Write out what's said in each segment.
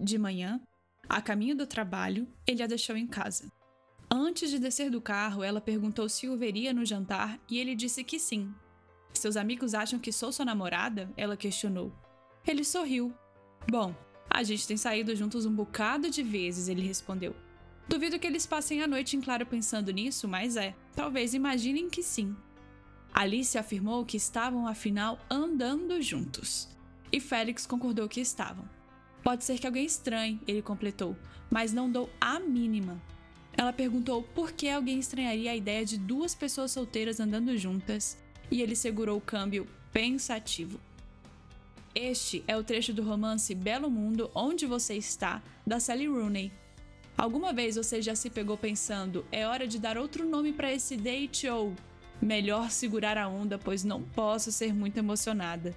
De manhã, a caminho do trabalho, ele a deixou em casa. Antes de descer do carro, ela perguntou se o veria no jantar e ele disse que sim. Seus amigos acham que sou sua namorada? Ela questionou. Ele sorriu. Bom, a gente tem saído juntos um bocado de vezes, ele respondeu. Duvido que eles passem a noite em claro pensando nisso, mas é. Talvez imaginem que sim. Alice afirmou que estavam afinal andando juntos. E Félix concordou que estavam. Pode ser que alguém estranhe, ele completou, mas não dou a mínima. Ela perguntou por que alguém estranharia a ideia de duas pessoas solteiras andando juntas, e ele segurou o câmbio pensativo. Este é o trecho do romance Belo Mundo Onde Você Está, da Sally Rooney, Alguma vez você já se pegou pensando, é hora de dar outro nome para esse date ou melhor segurar a onda, pois não posso ser muito emocionada?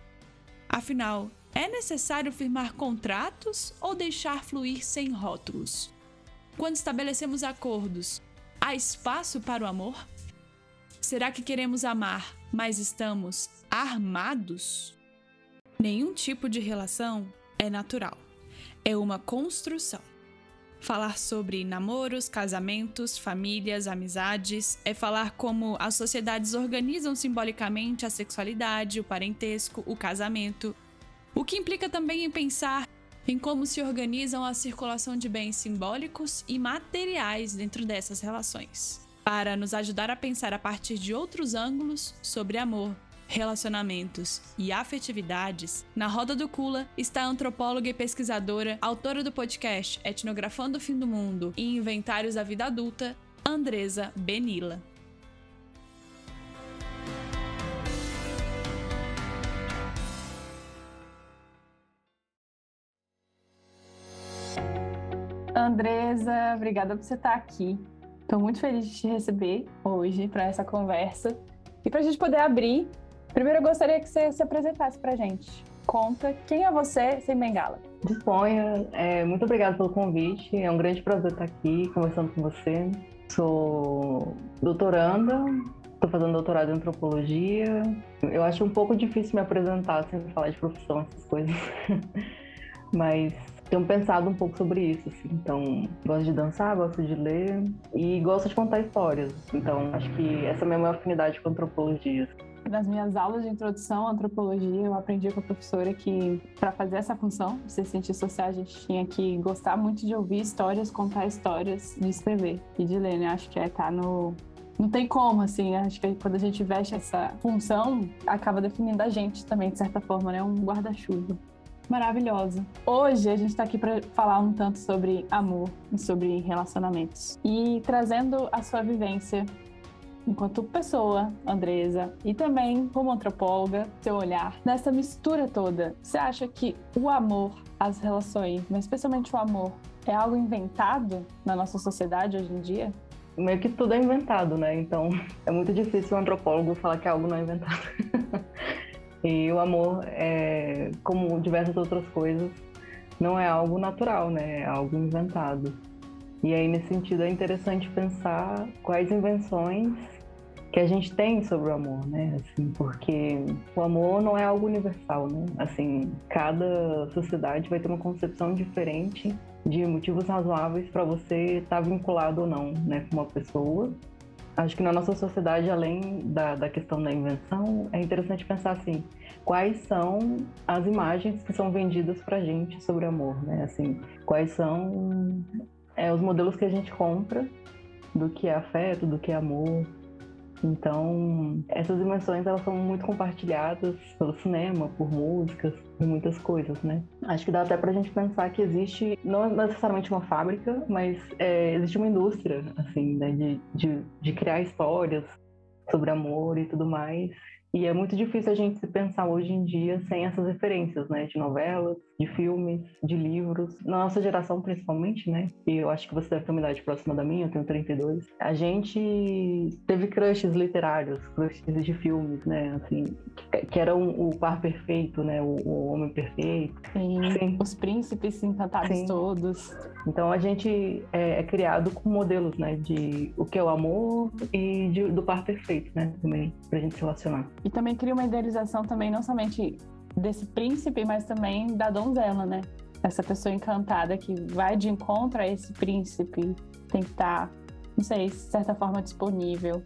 Afinal, é necessário firmar contratos ou deixar fluir sem rótulos? Quando estabelecemos acordos, há espaço para o amor? Será que queremos amar, mas estamos armados? Nenhum tipo de relação é natural. É uma construção. Falar sobre namoros, casamentos, famílias, amizades, é falar como as sociedades organizam simbolicamente a sexualidade, o parentesco, o casamento. O que implica também em pensar em como se organizam a circulação de bens simbólicos e materiais dentro dessas relações. Para nos ajudar a pensar a partir de outros ângulos sobre amor, relacionamentos e afetividades, na roda do Kula está a antropóloga e pesquisadora, autora do podcast Etnografando o Fim do Mundo e Inventários da Vida Adulta, Andresa Benila. Andresa, obrigada por você estar aqui. Estou muito feliz de te receber hoje para essa conversa e para a gente poder abrir Primeiro, eu gostaria que você se apresentasse para gente. Conta quem é você sem bengala. Disponha. É, muito obrigada pelo convite. É um grande prazer estar aqui conversando com você. Sou doutoranda, estou fazendo doutorado em antropologia. Eu acho um pouco difícil me apresentar sem falar de profissão, essas coisas. Mas tenho pensado um pouco sobre isso, assim. Então, gosto de dançar, gosto de ler e gosto de contar histórias. Então, acho que essa é a minha maior afinidade com antropologia nas minhas aulas de introdução à antropologia, eu aprendi com a professora que para fazer essa função de ser cientista social, a gente tinha que gostar muito de ouvir histórias, contar histórias, de escrever e de ler, né? Acho que é tá no não tem como, assim, acho que quando a gente veste essa função, acaba definindo a gente também, de certa forma, né? Um guarda-chuva. Maravilhosa. Hoje a gente está aqui para falar um tanto sobre amor e sobre relacionamentos. E trazendo a sua vivência enquanto pessoa, Andresa, e também como antropóloga, seu olhar nessa mistura toda. Você acha que o amor, as relações, mas especialmente o amor, é algo inventado na nossa sociedade hoje em dia? Meio que tudo é inventado, né? Então é muito difícil um antropólogo falar que algo não é inventado. e o amor, é, como diversas outras coisas, não é algo natural, né? É algo inventado. E aí, nesse sentido, é interessante pensar quais invenções que a gente tem sobre o amor, né? Assim, porque o amor não é algo universal, né? Assim, cada sociedade vai ter uma concepção diferente de motivos razoáveis para você estar tá vinculado ou não, né, com uma pessoa. Acho que na nossa sociedade, além da, da questão da invenção, é interessante pensar assim, quais são as imagens que são vendidas para gente sobre amor, né? Assim, quais são é, os modelos que a gente compra do que é afeto, do que é amor. Então, essas dimensões elas são muito compartilhadas pelo cinema, por músicas, por muitas coisas, né? Acho que dá até pra gente pensar que existe, não necessariamente uma fábrica, mas é, existe uma indústria, assim, né, de, de, de criar histórias sobre amor e tudo mais, e é muito difícil a gente se pensar hoje em dia sem essas referências, né? De novelas, de filmes, de livros. Na nossa geração, principalmente, né? E eu acho que você deve ter uma idade próxima da minha, eu tenho 32. A gente teve crushes literários, crushes de filmes, né? Assim, que eram o par perfeito, né? O, o homem perfeito. Sim, Sim. Os príncipes encantados Sim. todos. Então a gente é, é, criado com modelos, né? De o que é o amor e de, do par perfeito, né? Também, pra gente se relacionar. E também cria uma idealização também, não somente desse príncipe, mas também da donzela, né? essa pessoa encantada que vai de encontro a esse príncipe tem que estar, tá, não sei, de certa forma disponível.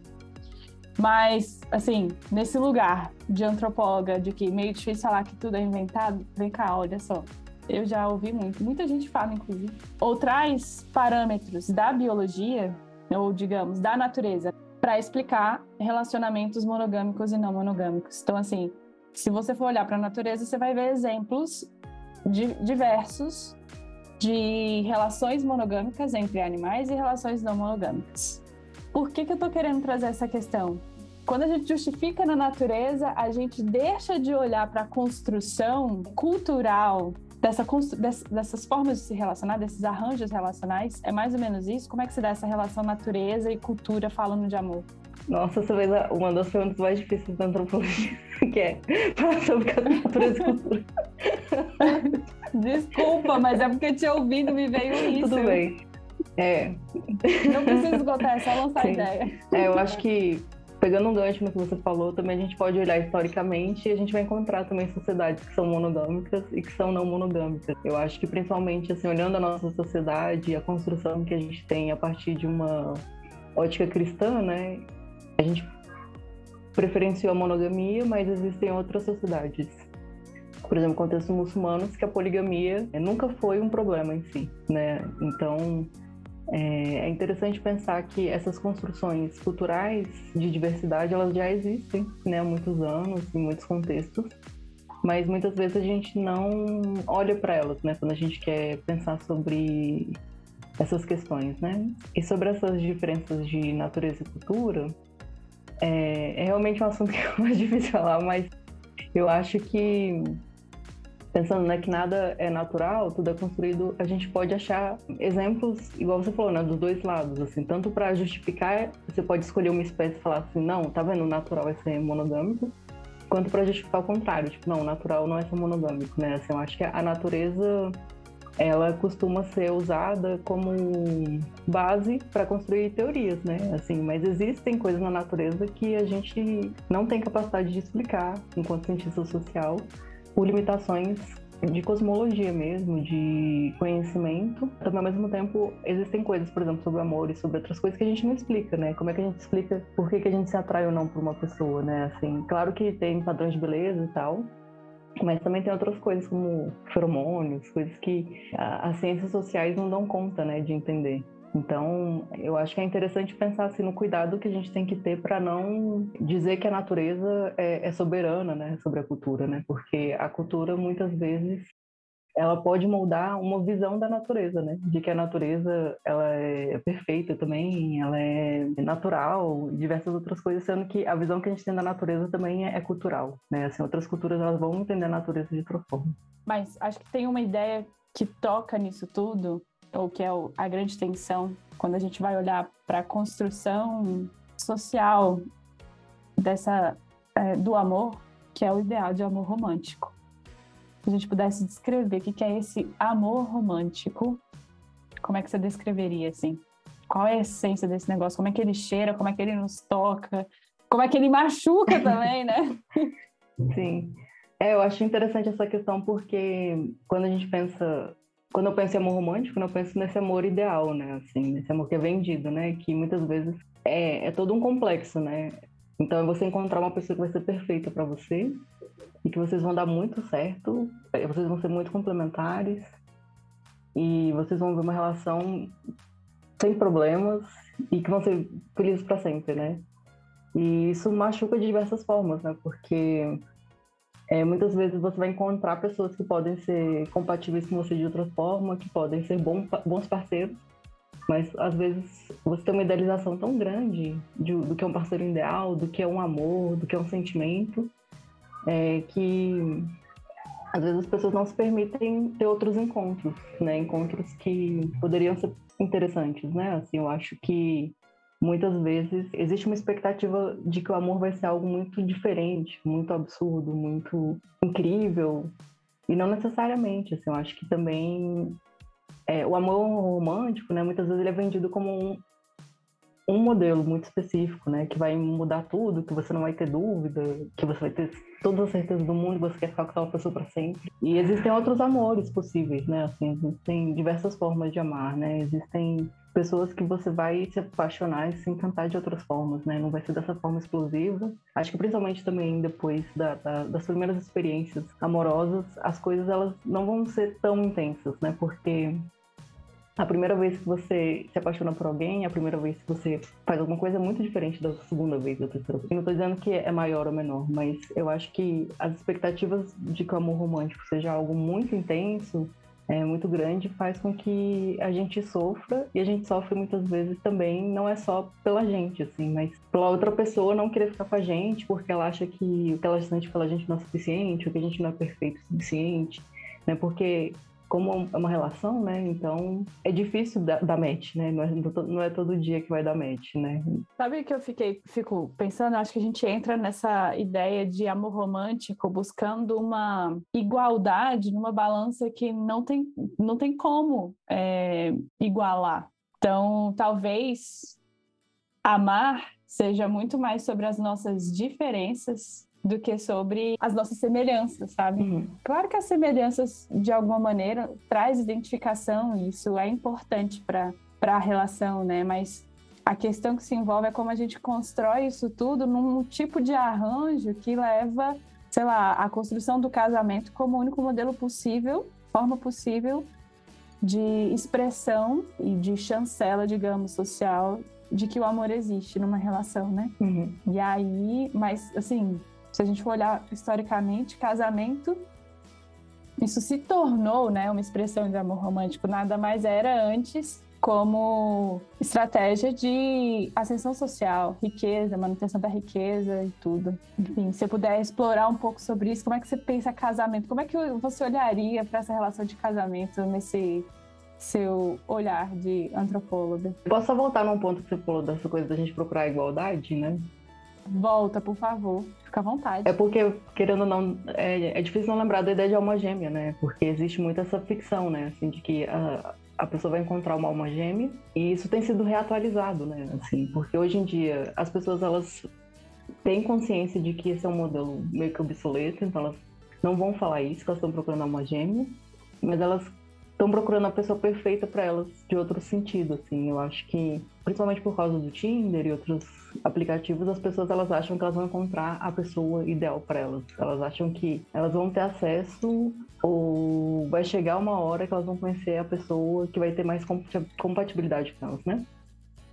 Mas, assim, nesse lugar de antropóloga, de que meio difícil falar que tudo é inventado, vem cá, olha só. Eu já ouvi muito, muita gente fala, inclusive. Ou traz parâmetros da biologia, ou digamos, da natureza, para explicar relacionamentos monogâmicos e não monogâmicos. Então, assim, se você for olhar para a natureza, você vai ver exemplos de, diversos de relações monogâmicas entre animais e relações não monogâmicas. Por que, que eu estou querendo trazer essa questão? Quando a gente justifica na natureza, a gente deixa de olhar para a construção cultural dessa, dessas formas de se relacionar, desses arranjos relacionais. É mais ou menos isso? Como é que se dá essa relação natureza e cultura falando de amor? Nossa, essa vez uma das perguntas mais difíceis da antropologia, que é falar sobre natureza e cultura. Desculpa, mas é porque te ouvindo me veio isso. Tudo bem. É. Não precisa esgotar, é só lançar Sim. ideia. É, eu acho que pegando um gancho no que você falou, também a gente pode olhar historicamente e a gente vai encontrar também sociedades que são monogâmicas e que são não monogâmicas. Eu acho que principalmente assim, olhando a nossa sociedade, a construção que a gente tem a partir de uma ótica cristã, né? A gente preferenciou a monogamia, mas existem outras sociedades. Por exemplo, contextos muçulmanos que a poligamia nunca foi um problema em si, né? Então, é, é interessante pensar que essas construções culturais de diversidade elas já existem né, há muitos anos, em muitos contextos, mas muitas vezes a gente não olha para elas né, quando a gente quer pensar sobre essas questões. Né? E sobre essas diferenças de natureza e cultura, é, é realmente um assunto que é mais difícil falar, mas eu acho que pensando né, que nada é natural, tudo é construído, a gente pode achar exemplos, igual você falou, né, dos dois lados, assim, tanto para justificar, você pode escolher uma espécie e falar assim, não, tá vendo, o natural é ser monogâmico, quanto para justificar o contrário, tipo, não, o natural não é ser monogâmico, né? Assim, eu acho que a natureza ela costuma ser usada como base para construir teorias, né? Assim, mas existem coisas na natureza que a gente não tem capacidade de explicar enquanto cientista social por limitações de cosmologia mesmo, de conhecimento. Também, ao mesmo tempo, existem coisas, por exemplo, sobre amor e sobre outras coisas que a gente não explica, né? Como é que a gente explica por que, que a gente se atrai ou não por uma pessoa, né? Assim, claro que tem padrões de beleza e tal, mas também tem outras coisas como feromônios, coisas que as ciências sociais não dão conta, né, de entender. Então, eu acho que é interessante pensar assim, no cuidado que a gente tem que ter para não dizer que a natureza é, é, soberana né, sobre a cultura, né? porque a cultura muitas vezes ela pode moldar uma visão da natureza, né? De que a natureza ela é perfeita também, ela é natural diversas outras coisas, sendo que a visão que a gente tem da natureza também é, é cultural, né? Assim, outras culturas elas vão entender a natureza de outra forma. Mas acho que tem uma ideia que toca nisso tudo, ou que é a grande tensão quando a gente vai olhar para a construção social dessa é, do amor, que é o ideal de amor romântico. Se a gente pudesse descrever o que é esse amor romântico, como é que você descreveria assim? Qual é a essência desse negócio? Como é que ele cheira? Como é que ele nos toca? Como é que ele machuca também, né? Sim. É, eu acho interessante essa questão porque quando a gente pensa quando eu penso em amor romântico, eu penso nesse amor ideal, né? Assim, nesse amor que é vendido, né? Que muitas vezes é, é todo um complexo, né? Então é você encontrar uma pessoa que vai ser perfeita para você e que vocês vão dar muito certo, é, vocês vão ser muito complementares e vocês vão ver uma relação sem problemas e que vão ser felizes para sempre, né? E isso machuca de diversas formas, né? Porque é, muitas vezes você vai encontrar pessoas que podem ser compatíveis com você de outra forma, que podem ser bom, bons parceiros, mas às vezes você tem uma idealização tão grande de, do que é um parceiro ideal, do que é um amor, do que é um sentimento, é, que às vezes as pessoas não se permitem ter outros encontros, né? Encontros que poderiam ser interessantes, né? Assim, eu acho que muitas vezes existe uma expectativa de que o amor vai ser algo muito diferente, muito absurdo, muito incrível. E não necessariamente, assim, eu acho que também é, o amor romântico, né, muitas vezes ele é vendido como um, um modelo muito específico, né, que vai mudar tudo, que você não vai ter dúvida, que você vai ter todas as certezas do mundo, você quer ficar com aquela pessoa para sempre. E existem outros amores possíveis, né? Assim, existem diversas formas de amar, né? Existem pessoas que você vai se apaixonar e se encantar de outras formas, né? Não vai ser dessa forma explosiva. Acho que principalmente também depois da, da, das primeiras experiências amorosas, as coisas elas não vão ser tão intensas, né? Porque a primeira vez que você se apaixona por alguém, a primeira vez que você faz alguma coisa é muito diferente da segunda vez, da terceira vez. Eu não estou dizendo que é maior ou menor, mas eu acho que as expectativas de que o amor romântico seja algo muito intenso, é, muito grande, faz com que a gente sofra, e a gente sofre muitas vezes também, não é só pela gente, assim, mas pela outra pessoa não querer ficar com a gente, porque ela acha que o que ela sente pela gente não é suficiente, ou que a gente não é perfeito o suficiente, né? Porque como é uma relação, né? Então é difícil dar, dar match, né? Não é, não é, todo dia que vai dar match, né? Sabe que eu fiquei, fico pensando? Acho que a gente entra nessa ideia de amor romântico buscando uma igualdade numa balança que não tem, não tem como é, igualar. Então, talvez amar seja muito mais sobre as nossas diferenças do que sobre as nossas semelhanças, sabe? Uhum. Claro que as semelhanças, de alguma maneira, traz identificação, e isso é importante para a relação, né? Mas a questão que se envolve é como a gente constrói isso tudo num tipo de arranjo que leva, sei lá, a construção do casamento como o único modelo possível, forma possível de expressão e de chancela, digamos, social de que o amor existe numa relação, né? Uhum. E aí, mas assim, se a gente for olhar historicamente, casamento isso se tornou, né, uma expressão de amor romântico, nada mais era antes como estratégia de ascensão social, riqueza, manutenção da riqueza e tudo. Enfim, se você puder explorar um pouco sobre isso, como é que você pensa casamento? Como é que você olharia para essa relação de casamento nesse seu olhar de antropóloga? Posso só voltar num ponto que você falou dessa coisa da gente procurar igualdade, né? Volta, por favor. Fica à vontade. É porque, querendo ou não, é, é difícil não lembrar da ideia de alma gêmea, né? Porque existe muito essa ficção, né? Assim, de que a, a pessoa vai encontrar uma alma gêmea e isso tem sido reatualizado, né? Assim, porque hoje em dia as pessoas, elas têm consciência de que esse é um modelo meio que obsoleto, então elas não vão falar isso, que elas estão procurando alma gêmea, mas elas estão procurando a pessoa perfeita para elas de outro sentido, assim. Eu acho que, principalmente por causa do Tinder e outros aplicativos, as pessoas elas acham que elas vão encontrar a pessoa ideal para elas. Elas acham que elas vão ter acesso ou vai chegar uma hora que elas vão conhecer a pessoa que vai ter mais compatibilidade com elas, né?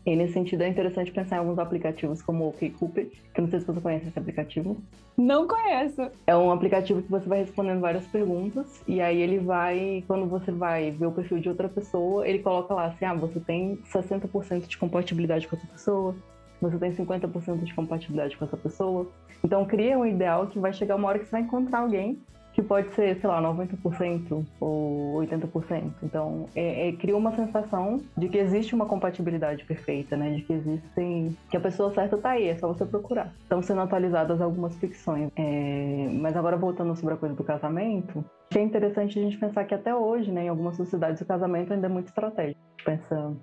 E nesse sentido é interessante pensar em alguns aplicativos como o OkCupid, que eu não sei se você conhece esse aplicativo. Não conheço. É um aplicativo que você vai respondendo várias perguntas e aí ele vai, quando você vai ver o perfil de outra pessoa, ele coloca lá assim, ah, você tem 60% de compatibilidade com essa pessoa, você tem 50% de compatibilidade com essa pessoa. Então cria um ideal que vai chegar uma hora que você vai encontrar alguém que pode ser, sei lá, 90% ou 80%. Então, é, é, cria uma sensação de que existe uma compatibilidade perfeita, né? De que existem. que a pessoa certa tá aí, é só você procurar. Estão sendo atualizadas algumas ficções. É, mas agora, voltando sobre a coisa do casamento, é interessante a gente pensar que até hoje, né, em algumas sociedades, o casamento ainda é muito estratégico. Pensando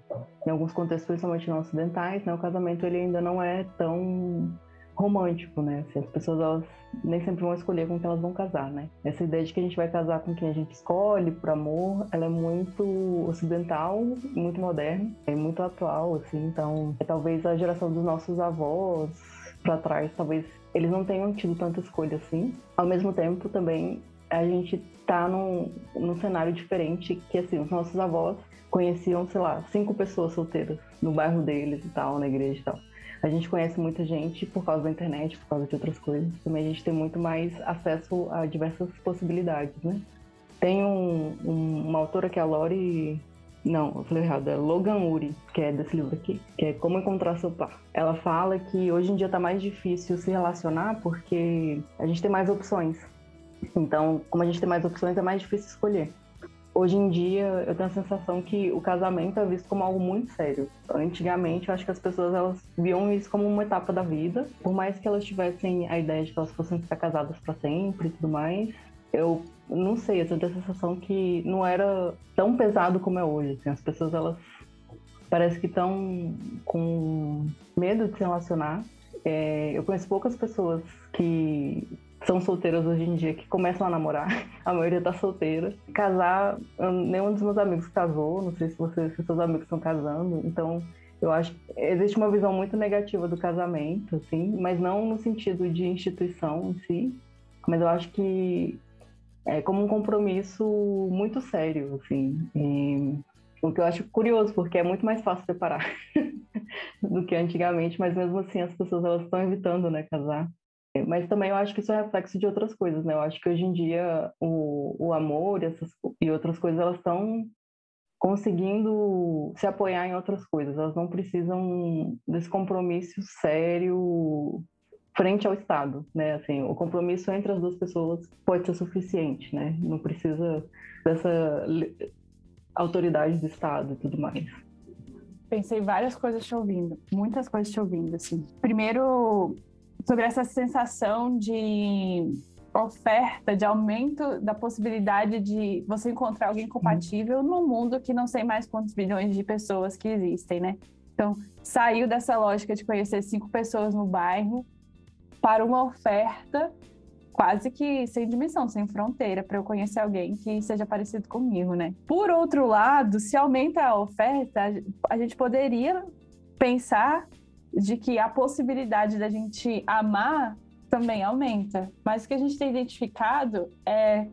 em alguns contextos, principalmente não ocidentais, né, o casamento ele ainda não é tão romântico, né? Assim, as pessoas elas nem sempre vão escolher com quem elas vão casar, né? Essa ideia de que a gente vai casar com quem a gente escolhe por amor, ela é muito ocidental, muito moderna, é muito atual, assim. Então, é talvez a geração dos nossos avós para trás, talvez eles não tenham tido tanta escolha assim. Ao mesmo tempo, também a gente tá num, num cenário diferente que assim, os nossos avós conheciam, sei lá, cinco pessoas solteiras no bairro deles e tal, na igreja e tal. A gente conhece muita gente por causa da internet, por causa de outras coisas. Também a gente tem muito mais acesso a diversas possibilidades, né? Tem um, um, uma autora que é a Lori não, eu falei errado, é Logan Uri, que é desse livro aqui, que é Como Encontrar Seu Par. Ela fala que hoje em dia tá mais difícil se relacionar porque a gente tem mais opções. Então, como a gente tem mais opções, é mais difícil escolher hoje em dia eu tenho a sensação que o casamento é visto como algo muito sério. Antigamente eu acho que as pessoas elas viam isso como uma etapa da vida, por mais que elas tivessem a ideia de que elas fossem ficar casadas para sempre e tudo mais. Eu não sei, eu tenho a sensação que não era tão pesado como é hoje. Assim, as pessoas elas parece que estão com medo de se relacionar. É, eu conheço poucas pessoas que são solteiras hoje em dia que começam a namorar, a maioria tá solteira. Casar, nenhum dos meus amigos casou, não sei se, você, se seus amigos estão casando, então eu acho que existe uma visão muito negativa do casamento, assim, mas não no sentido de instituição em si, mas eu acho que é como um compromisso muito sério, assim. E, o que eu acho curioso, porque é muito mais fácil separar do que antigamente, mas mesmo assim as pessoas elas estão evitando, né, casar. Mas também eu acho que isso é reflexo de outras coisas, né? Eu acho que hoje em dia o, o amor e, essas, e outras coisas, elas estão conseguindo se apoiar em outras coisas. Elas não precisam desse compromisso sério frente ao Estado, né? Assim, o compromisso entre as duas pessoas pode ser suficiente, né? Não precisa dessa autoridade do Estado e tudo mais. Pensei várias coisas te ouvindo, muitas coisas te ouvindo, assim. Primeiro, sobre essa sensação de oferta, de aumento da possibilidade de você encontrar alguém compatível num mundo que não sei mais quantos bilhões de pessoas que existem, né? Então, saiu dessa lógica de conhecer cinco pessoas no bairro para uma oferta quase que sem dimensão, sem fronteira, para eu conhecer alguém que seja parecido comigo, né? Por outro lado, se aumenta a oferta, a gente poderia pensar de que a possibilidade da gente amar também aumenta. Mas o que a gente tem identificado é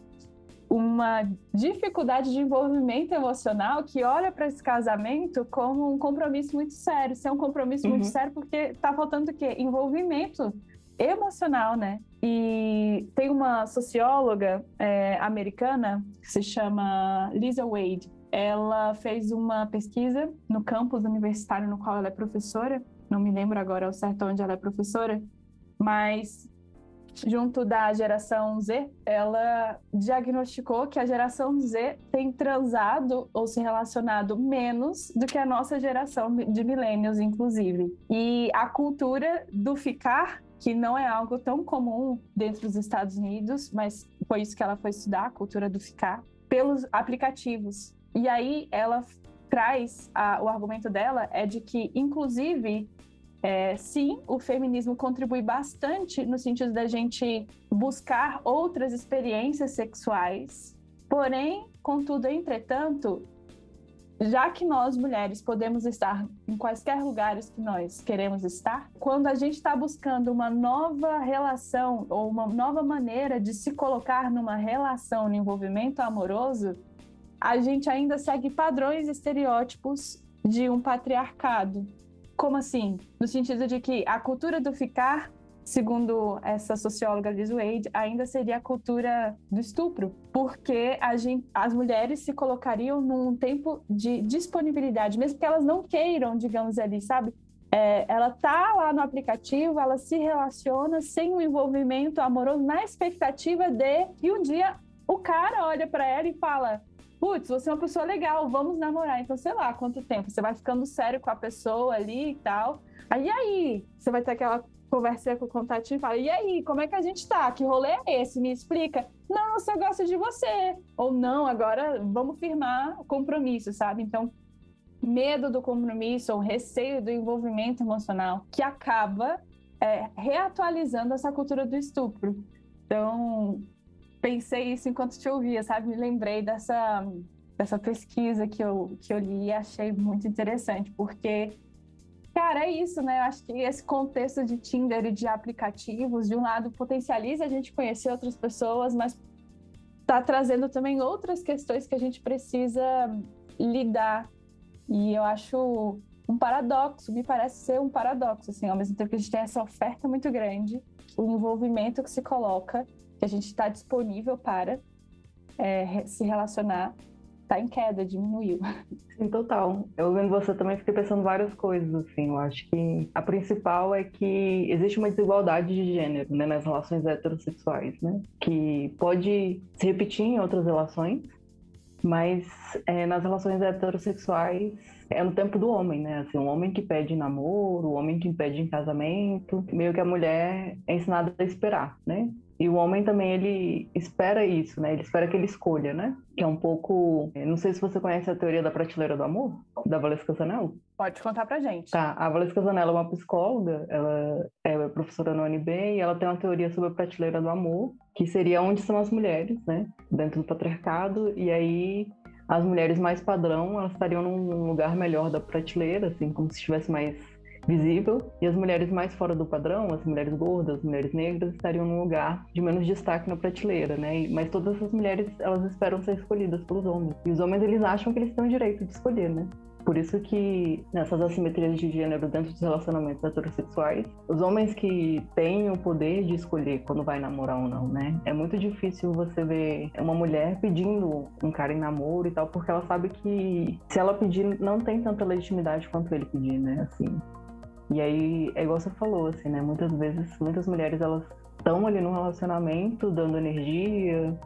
uma dificuldade de envolvimento emocional que olha para esse casamento como um compromisso muito sério. Isso é um compromisso uhum. muito sério porque está faltando o quê? Envolvimento emocional, né? E tem uma socióloga é, americana que se chama Lisa Wade. Ela fez uma pesquisa no campus universitário no qual ela é professora não me lembro agora ao certo onde ela é professora, mas junto da geração Z, ela diagnosticou que a geração Z tem transado ou se relacionado menos do que a nossa geração de millennials, inclusive. E a cultura do ficar, que não é algo tão comum dentro dos Estados Unidos, mas foi isso que ela foi estudar, a cultura do ficar, pelos aplicativos. E aí ela traz a, o argumento dela é de que, inclusive, é, sim, o feminismo contribui bastante no sentido da gente buscar outras experiências sexuais. Porém, contudo, entretanto, já que nós mulheres podemos estar em quaisquer lugares que nós queremos estar, quando a gente está buscando uma nova relação ou uma nova maneira de se colocar numa relação, no envolvimento amoroso, a gente ainda segue padrões estereótipos de um patriarcado. Como assim? No sentido de que a cultura do ficar, segundo essa socióloga Liz Wade, ainda seria a cultura do estupro, porque gente, as mulheres se colocariam num tempo de disponibilidade, mesmo que elas não queiram, digamos ali, sabe? É, ela tá lá no aplicativo, ela se relaciona sem um envolvimento amoroso, na expectativa de que um dia o cara olha para ela e fala: putz, você é uma pessoa legal, vamos namorar. Então, sei lá, quanto tempo? Você vai ficando sério com a pessoa ali e tal. Aí, aí, você vai ter aquela conversa com o contatinho e fala, e aí, como é que a gente tá? Que rolê é esse? Me explica. Não, eu só gosto de você. Ou não, agora vamos firmar o compromisso, sabe? Então, medo do compromisso ou receio do envolvimento emocional que acaba é, reatualizando essa cultura do estupro. Então, pensei isso enquanto te ouvia, sabe? Me lembrei dessa, dessa pesquisa que eu, que eu li e achei muito interessante, porque, cara, é isso, né? Eu acho que esse contexto de Tinder e de aplicativos, de um lado, potencializa a gente conhecer outras pessoas, mas tá trazendo também outras questões que a gente precisa lidar. E eu acho um paradoxo, me parece ser um paradoxo, assim, ao mesmo tempo que a gente tem essa oferta muito grande, o envolvimento que se coloca que a gente está disponível para é, se relacionar está em queda, diminuiu. Sim, total. Eu vendo você também fiquei pensando várias coisas, assim. Eu acho que a principal é que existe uma desigualdade de gênero, né, nas relações heterossexuais, né, que pode se repetir em outras relações, mas é, nas relações heterossexuais é no tempo do homem, né? Assim, um homem que pede namoro, o um homem que pede em casamento, meio que a mulher é ensinada a esperar, né? E o homem também, ele espera isso, né? Ele espera que ele escolha, né? Que é um pouco... Não sei se você conhece a teoria da prateleira do amor, da Valesca Zanello. Pode contar pra gente. Tá, a Valesca Zanello é uma psicóloga, ela é professora no UNB e ela tem uma teoria sobre a prateleira do amor, que seria onde são as mulheres, né? Dentro do patriarcado, e aí as mulheres mais padrão, elas estariam num lugar melhor da prateleira, assim, como se estivesse mais visível, e as mulheres mais fora do padrão, as mulheres gordas, as mulheres negras, estariam num lugar de menos destaque na prateleira, né? Mas todas as mulheres, elas esperam ser escolhidas pelos homens. E os homens, eles acham que eles têm o direito de escolher, né? Por isso que nessas assimetrias de gênero dentro dos relacionamentos heterossexuais, os homens que têm o poder de escolher quando vai namorar ou não, né? É muito difícil você ver uma mulher pedindo um cara em namoro e tal, porque ela sabe que se ela pedir, não tem tanta legitimidade quanto ele pedir, né? Assim. E aí, é igual você falou, assim, né? Muitas vezes, muitas mulheres, elas estão ali no relacionamento, dando energia,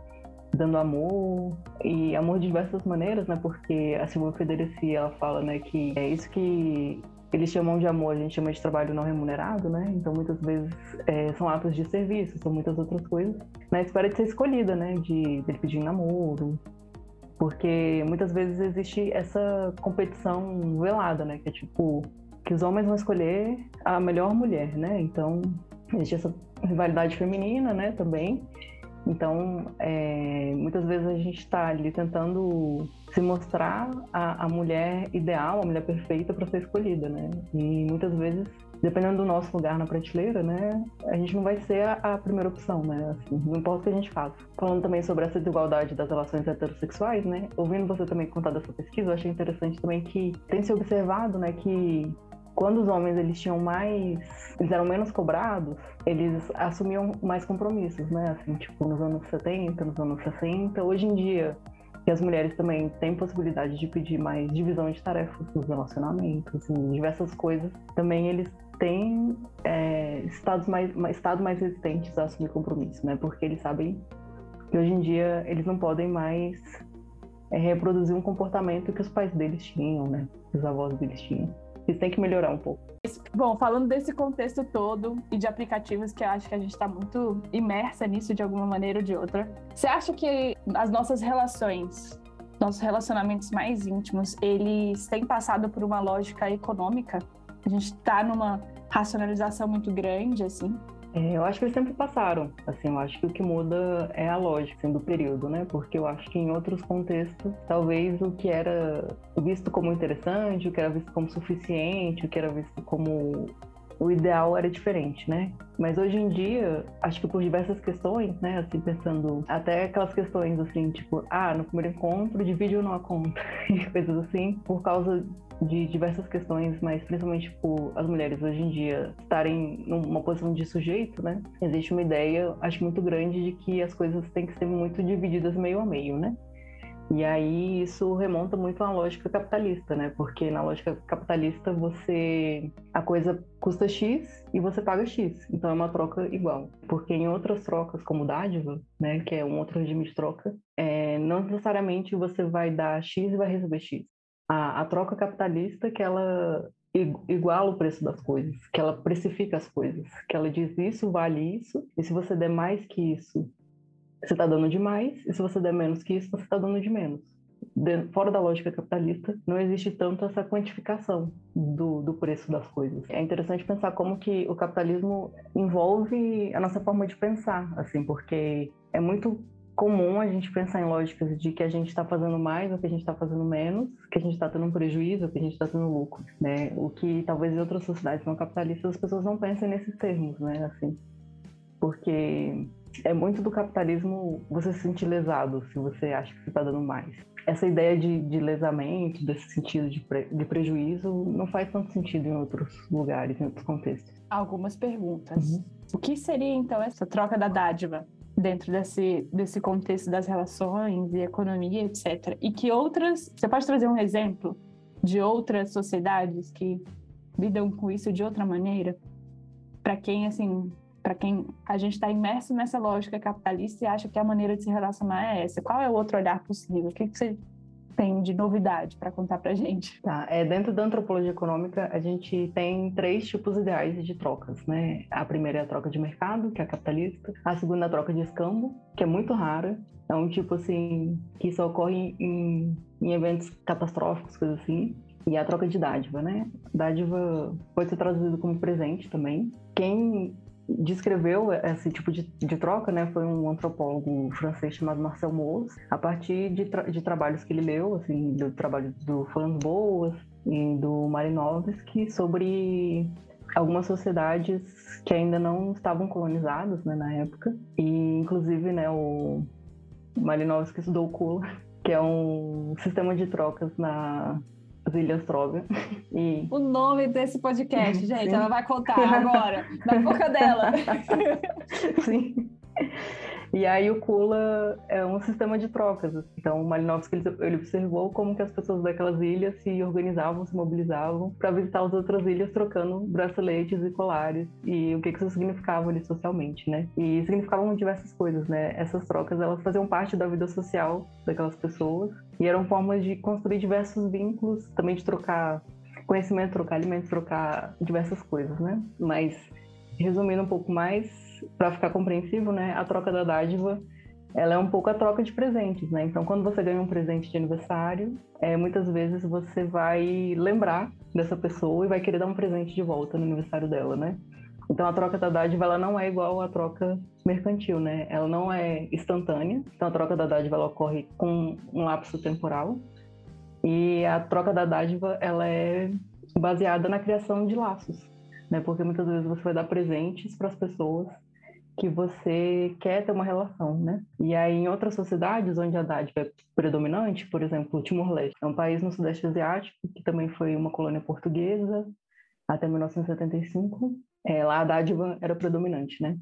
dando amor e amor de diversas maneiras, né? Porque a Simone Federici ela fala, né, que é isso que eles chamam de amor, a gente chama de trabalho não remunerado, né? Então muitas vezes é, são atos de serviço, são muitas outras coisas, na espera de ser escolhida, né? De, de pedir namoro, porque muitas vezes existe essa competição velada, né? Que é tipo que os homens vão escolher a melhor mulher, né? Então existe essa rivalidade feminina, né? Também então, é, muitas vezes a gente está ali tentando se mostrar a, a mulher ideal, a mulher perfeita para ser escolhida, né? E muitas vezes, dependendo do nosso lugar na prateleira, né, a gente não vai ser a, a primeira opção, né? Assim, não importa o que a gente faça. Falando também sobre essa desigualdade das relações heterossexuais, né? Ouvindo você também contar dessa pesquisa, eu achei interessante também que tem se observado, né, que quando os homens eles tinham mais, eles eram menos cobrados, eles assumiam mais compromissos, né? Assim, tipo, nos anos 70, nos anos 60, hoje em dia, que as mulheres também têm possibilidade de pedir mais divisão de tarefas nos relacionamentos, em diversas coisas, também eles têm é, estados mais, estados mais resistentes a assumir compromisso, né? Porque eles sabem que hoje em dia eles não podem mais é, reproduzir um comportamento que os pais deles tinham, né? Que os avós deles tinham. Isso tem que melhorar um pouco. Bom, falando desse contexto todo e de aplicativos que eu acho que a gente está muito imersa nisso de alguma maneira ou de outra, você acha que as nossas relações, nossos relacionamentos mais íntimos, eles têm passado por uma lógica econômica? A gente está numa racionalização muito grande, assim? É, eu acho que eles sempre passaram. Assim, eu acho que o que muda é a lógica assim, do período, né? Porque eu acho que em outros contextos, talvez o que era visto como interessante, o que era visto como suficiente, o que era visto como o ideal era diferente, né? Mas hoje em dia, acho que por diversas questões, né? Assim, pensando até aquelas questões assim, tipo, ah, no primeiro encontro, divide ou não a conta, e coisas assim, por causa de diversas questões, mas principalmente por as mulheres hoje em dia estarem numa posição de sujeito, né? Existe uma ideia, acho muito grande, de que as coisas têm que ser muito divididas meio a meio, né? E aí isso remonta muito à lógica capitalista, né? Porque na lógica capitalista você a coisa custa X e você paga X, então é uma troca igual. Porque em outras trocas, como dádiva, né, que é um outro regime de troca, é, não necessariamente você vai dar X e vai receber X a, a troca capitalista que ela iguala o preço das coisas, que ela precifica as coisas, que ela diz isso vale isso, e se você der mais que isso, você está dando demais, e se você der menos que isso, você está dando de menos. Fora da lógica capitalista, não existe tanto essa quantificação do, do preço das coisas. É interessante pensar como que o capitalismo envolve a nossa forma de pensar, assim, porque é muito comum a gente pensar em lógicas de que a gente está fazendo mais ou que a gente está fazendo menos, que a gente está tendo um prejuízo ou que a gente está tendo lucro, né? O que talvez em outras sociedades não capitalistas as pessoas não pensem nesses termos, né? Assim, porque é muito do capitalismo você se sentir lesado se você acha que você está dando mais. Essa ideia de, de lesamento, desse sentido de, pre, de prejuízo, não faz tanto sentido em outros lugares, em outros contextos. Algumas perguntas. Uhum. O que seria então essa troca da dádiva? dentro desse, desse contexto das relações e economia, etc. E que outras. Você pode trazer um exemplo de outras sociedades que lidam com isso de outra maneira? Para quem, assim, para quem a gente está imerso nessa lógica capitalista e acha que a maneira de se relacionar é essa. Qual é o outro olhar possível? O que, que você tem de novidade para contar para gente? Tá, é, dentro da antropologia econômica, a gente tem três tipos ideais de trocas, né? A primeira é a troca de mercado, que é a capitalista. A segunda é a troca de escambo, que é muito rara. É um tipo, assim, que só ocorre em, em eventos catastróficos, coisas assim. E a troca de dádiva, né? Dádiva pode ser traduzido como presente também. Quem descreveu esse tipo de, de, troca, né, foi um antropólogo francês chamado Marcel Mauss, a partir de, tra de trabalhos que ele leu, assim, do trabalho do Franz Boas e do Marinovsky sobre algumas sociedades que ainda não estavam colonizadas, né, na época, e inclusive, né, o Marinovsky estudou o Kula, que é um sistema de trocas na Ilhas Troga. E... O nome desse podcast, gente, ela vai contar agora, na boca dela. Sim. E aí o Kula é um sistema de trocas. Então o Malinowski ele observou como que as pessoas daquelas ilhas se organizavam, se mobilizavam para visitar as outras ilhas trocando braceletes e colares e o que, que isso significava ali socialmente, né? E significavam diversas coisas, né? Essas trocas elas faziam parte da vida social daquelas pessoas e eram formas de construir diversos vínculos, também de trocar conhecimento, trocar alimentos, trocar diversas coisas, né? Mas resumindo um pouco mais, para ficar compreensível, né, a troca da dádiva ela é um pouco a troca de presentes, né? Então, quando você ganha um presente de aniversário, é, muitas vezes você vai lembrar dessa pessoa e vai querer dar um presente de volta no aniversário dela, né? Então, a troca da dádiva ela não é igual à troca mercantil, né? Ela não é instantânea. Então, a troca da dádiva ela ocorre com um lapso temporal. E a troca da dádiva ela é baseada na criação de laços, né? Porque muitas vezes você vai dar presentes para as pessoas que você quer ter uma relação, né? E aí, em outras sociedades onde a dádiva é predominante, por exemplo, Timor-Leste, é um país no Sudeste Asiático que também foi uma colônia portuguesa até 1975. É, lá a dádiva era predominante, né?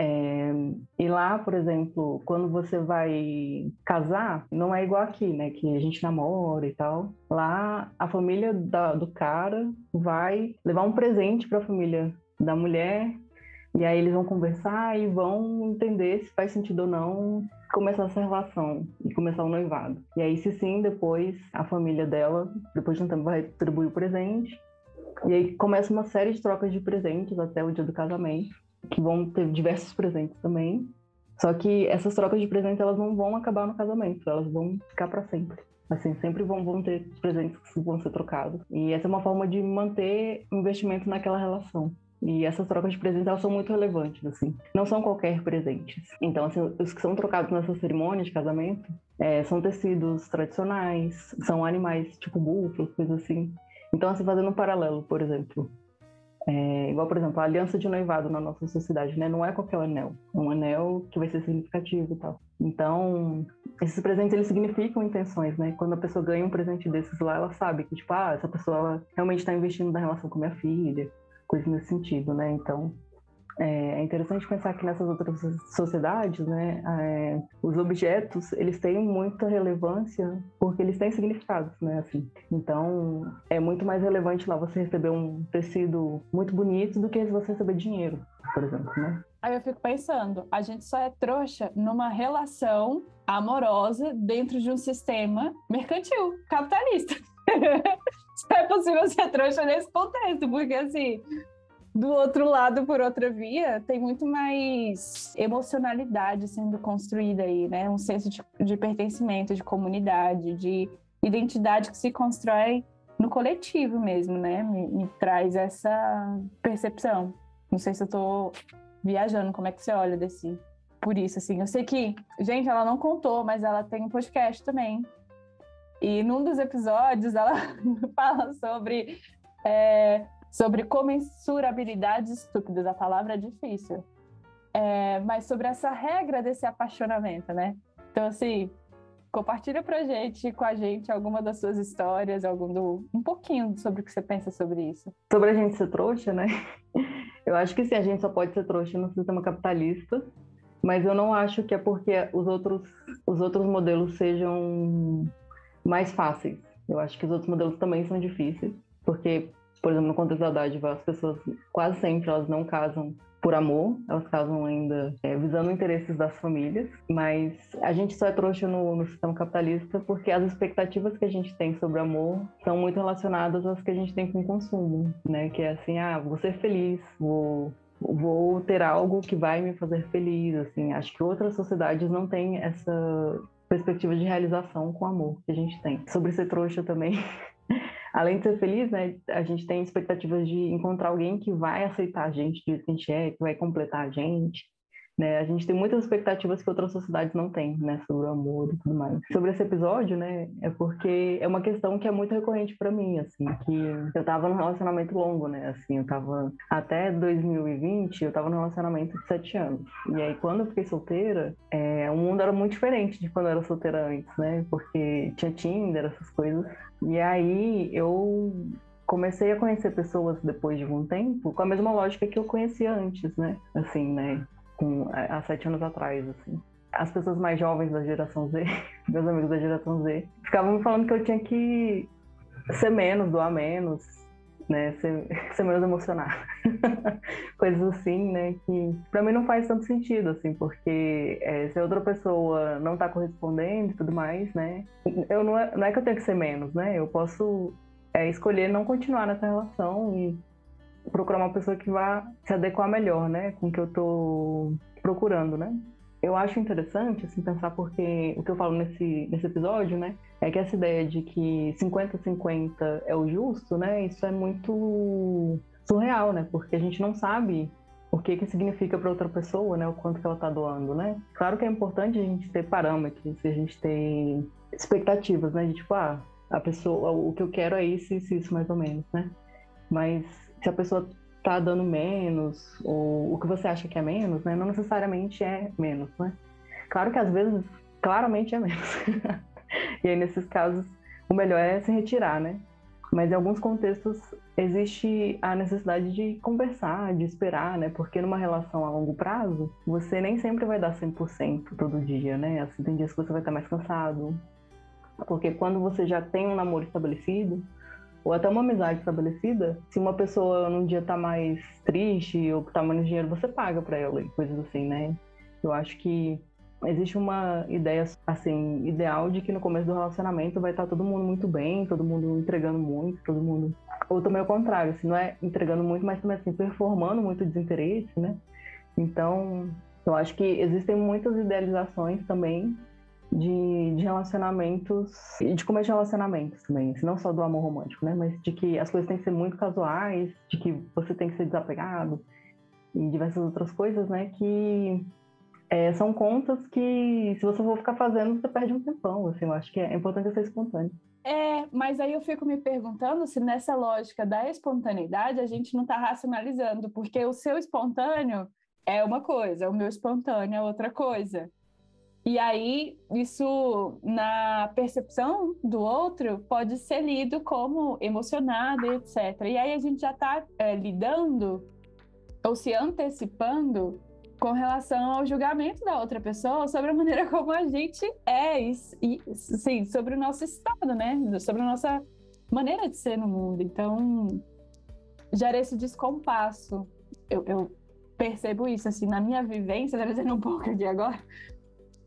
É, e lá, por exemplo, quando você vai casar, não é igual aqui, né? Que a gente namora e tal. Lá, a família da, do cara vai levar um presente para a família da mulher e aí eles vão conversar e vão entender se faz sentido ou não começar essa relação e começar o noivado. E aí, se sim, depois a família dela, depois de um tempo, vai distribuir o presente. E aí começa uma série de trocas de presentes até o dia do casamento, que vão ter diversos presentes também. Só que essas trocas de presentes elas não vão acabar no casamento, elas vão ficar para sempre. Assim, sempre vão, vão ter presentes que vão ser trocados. E essa é uma forma de manter investimento naquela relação. E essas trocas de presentes elas são muito relevantes, assim. Não são qualquer presentes. Então, assim, os que são trocados nessa cerimônia de casamento é, são tecidos tradicionais, são animais tipo búfalos, coisas assim. Então, assim, fazendo um paralelo, por exemplo, é, igual, por exemplo, a aliança de noivado na nossa sociedade, né? Não é qualquer anel. É um anel que vai ser significativo e tal. Então, esses presentes, eles significam intenções, né? Quando a pessoa ganha um presente desses lá, ela sabe que, tipo, ah, essa pessoa realmente está investindo na relação com minha filha coisa nesse sentido, né? Então, é, é interessante pensar que nessas outras sociedades, né, é, os objetos eles têm muita relevância porque eles têm significados, né, assim. Então é muito mais relevante lá você receber um tecido muito bonito do que você receber dinheiro, por exemplo, né? Aí eu fico pensando, a gente só é trouxa numa relação amorosa dentro de um sistema mercantil, capitalista. é possível ser trouxa nesse contexto, porque assim, do outro lado, por outra via, tem muito mais emocionalidade sendo construída aí, né? Um senso de, de pertencimento, de comunidade, de identidade que se constrói no coletivo mesmo, né? Me, me, traz essa percepção. Não sei se eu tô viajando, como é que você olha desse. Por isso, assim, eu sei que, gente, ela não contou, mas ela tem um podcast também. E num dos episódios ela fala sobre é, sobre comensurabilidades estúpidas, a palavra é difícil, é, mas sobre essa regra desse apaixonamento, né? Então, assim, compartilha pra gente, com a gente, alguma das suas histórias, algum do, um pouquinho sobre o que você pensa sobre isso. Sobre a gente ser trouxa, né? Eu acho que sim, a gente só pode ser trouxa no sistema capitalista, mas eu não acho que é porque os outros, os outros modelos sejam mais fáceis. Eu acho que os outros modelos também são difíceis, porque por exemplo, no contexto da dádiva, as pessoas quase sempre elas não casam por amor, elas casam ainda é, visando interesses das famílias, mas a gente só é trouxa no, no, sistema capitalista porque as expectativas que a gente tem sobre amor são muito relacionadas às que a gente tem com o consumo, né? Que é assim, ah, vou ser feliz, vou vou ter algo que vai me fazer feliz, assim. Acho que outras sociedades não têm essa perspectiva de realização com amor que a gente tem. Sobre ser trouxa também, além de ser feliz, né, a gente tem expectativas de encontrar alguém que vai aceitar a gente do jeito que a gente é, que vai completar a gente, né? A gente tem muitas expectativas que outras sociedades não têm, né? Sobre o amor e tudo mais. Sobre esse episódio, né? É porque é uma questão que é muito recorrente para mim, assim, que eu tava num relacionamento longo, né? Assim, eu tava até 2020, eu tava num relacionamento de sete anos. E aí, quando eu fiquei solteira, é, o mundo era muito diferente de quando eu era solteira antes, né? Porque tinha Tinder, essas coisas. E aí eu comecei a conhecer pessoas depois de um tempo com a mesma lógica que eu conhecia antes, né? Assim, né? Com, há sete anos atrás, assim. As pessoas mais jovens da geração Z, meus amigos da geração Z, ficavam me falando que eu tinha que ser menos, doar menos, né, ser, ser menos emocionada. Coisas assim, né, que para mim não faz tanto sentido, assim, porque é, se outra pessoa não tá correspondendo e tudo mais, né, eu não é, não é que eu tenho que ser menos, né, eu posso é, escolher não continuar nessa relação e procurar uma pessoa que vá se adequar melhor, né, com o que eu estou procurando, né? Eu acho interessante, assim, pensar porque o que eu falo nesse, nesse episódio, né, é que essa ideia de que 50-50 é o justo, né, isso é muito surreal, né, porque a gente não sabe o que que significa para outra pessoa, né, o quanto que ela está doando, né. Claro que é importante a gente ter parâmetros, a gente ter expectativas, né, de tipo, ah, a pessoa, o que eu quero é isso, isso, isso mais ou menos, né. Mas se a pessoa está dando menos, ou o que você acha que é menos, né? Não necessariamente é menos, né? Claro que às vezes, claramente é menos. e aí, nesses casos, o melhor é se retirar, né? Mas em alguns contextos existe a necessidade de conversar, de esperar, né? Porque numa relação a longo prazo, você nem sempre vai dar 100% todo dia, né? Assim, tem dias que você vai estar mais cansado. Porque quando você já tem um namoro estabelecido, ou até uma amizade estabelecida, se uma pessoa num dia tá mais triste ou tá menos dinheiro, você paga para ela e coisas assim, né? Eu acho que existe uma ideia assim ideal de que no começo do relacionamento vai estar todo mundo muito bem, todo mundo entregando muito, todo mundo ou também o contrário, assim, não é entregando muito, mas também assim performando muito desinteresse, né? Então, eu acho que existem muitas idealizações também de, de relacionamentos e de começo de relacionamentos também, assim, não só do amor romântico, né? Mas de que as coisas têm que ser muito casuais, de que você tem que ser desapegado e diversas outras coisas, né? Que é, são contas que, se você for ficar fazendo, você perde um tempão, assim, eu acho que é importante ser espontâneo. É, mas aí eu fico me perguntando se nessa lógica da espontaneidade a gente não está racionalizando, porque o seu espontâneo é uma coisa, o meu espontâneo é outra coisa. E aí, isso, na percepção do outro, pode ser lido como emocionado, etc. E aí a gente já está é, lidando ou se antecipando com relação ao julgamento da outra pessoa sobre a maneira como a gente é, e, sim, sobre o nosso estado, né? Sobre a nossa maneira de ser no mundo. Então, gera esse descompasso. Eu, eu percebo isso, assim, na minha vivência, trazendo um pouco aqui agora,